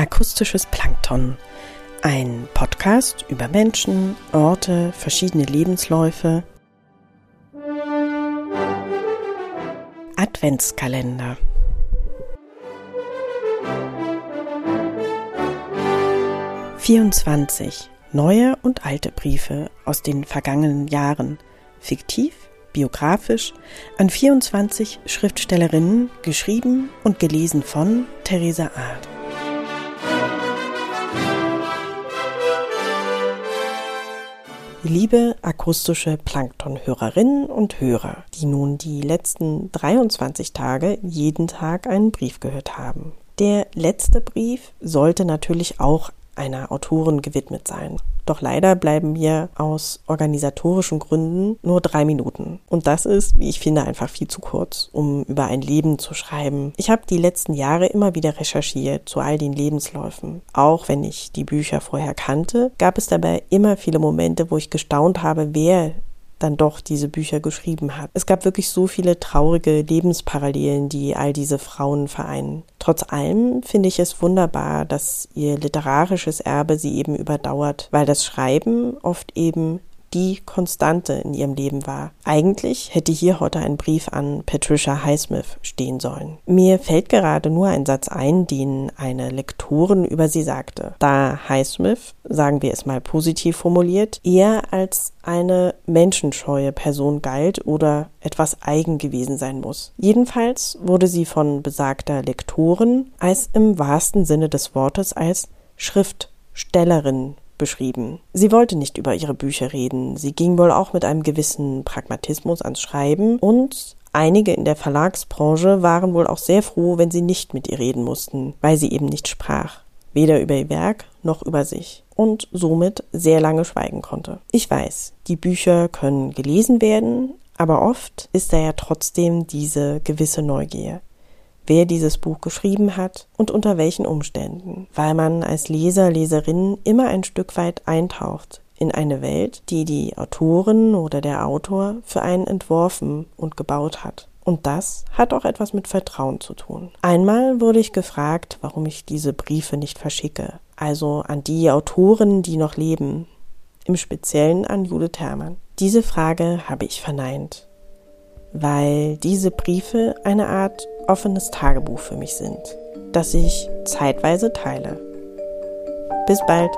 Akustisches Plankton. Ein Podcast über Menschen, Orte, verschiedene Lebensläufe. Adventskalender. Vierundzwanzig neue und alte Briefe aus den vergangenen Jahren, fiktiv, biografisch, an 24 Schriftstellerinnen, geschrieben und gelesen von Theresa Art. Liebe akustische Plankton-Hörerinnen und Hörer, die nun die letzten 23 Tage jeden Tag einen Brief gehört haben. Der letzte Brief sollte natürlich auch einer Autorin gewidmet sein. Doch leider bleiben mir aus organisatorischen Gründen nur drei Minuten. Und das ist, wie ich finde, einfach viel zu kurz, um über ein Leben zu schreiben. Ich habe die letzten Jahre immer wieder recherchiert zu all den Lebensläufen. Auch wenn ich die Bücher vorher kannte, gab es dabei immer viele Momente, wo ich gestaunt habe, wer dann doch diese Bücher geschrieben hat. Es gab wirklich so viele traurige Lebensparallelen, die all diese Frauen vereinen. Trotz allem finde ich es wunderbar, dass ihr literarisches Erbe sie eben überdauert, weil das Schreiben oft eben die Konstante in ihrem Leben war. Eigentlich hätte hier heute ein Brief an Patricia Highsmith stehen sollen. Mir fällt gerade nur ein Satz ein, den eine Lektorin über sie sagte. Da Highsmith, sagen wir es mal positiv formuliert, eher als eine menschenscheue Person galt oder etwas eigen gewesen sein muss. Jedenfalls wurde sie von besagter Lektorin als im wahrsten Sinne des Wortes als Schriftstellerin beschrieben. Sie wollte nicht über ihre Bücher reden. Sie ging wohl auch mit einem gewissen Pragmatismus ans Schreiben und Einige in der Verlagsbranche waren wohl auch sehr froh, wenn sie nicht mit ihr reden mussten, weil sie eben nicht sprach, weder über ihr Werk noch über sich und somit sehr lange schweigen konnte. Ich weiß, die Bücher können gelesen werden, aber oft ist da ja trotzdem diese gewisse Neugier wer dieses Buch geschrieben hat und unter welchen Umständen, weil man als Leser, Leserin immer ein Stück weit eintaucht in eine Welt, die die Autorin oder der Autor für einen entworfen und gebaut hat. Und das hat auch etwas mit Vertrauen zu tun. Einmal wurde ich gefragt, warum ich diese Briefe nicht verschicke, also an die Autoren, die noch leben, im Speziellen an Judith Herrmann. Diese Frage habe ich verneint weil diese Briefe eine Art offenes Tagebuch für mich sind, das ich zeitweise teile. Bis bald!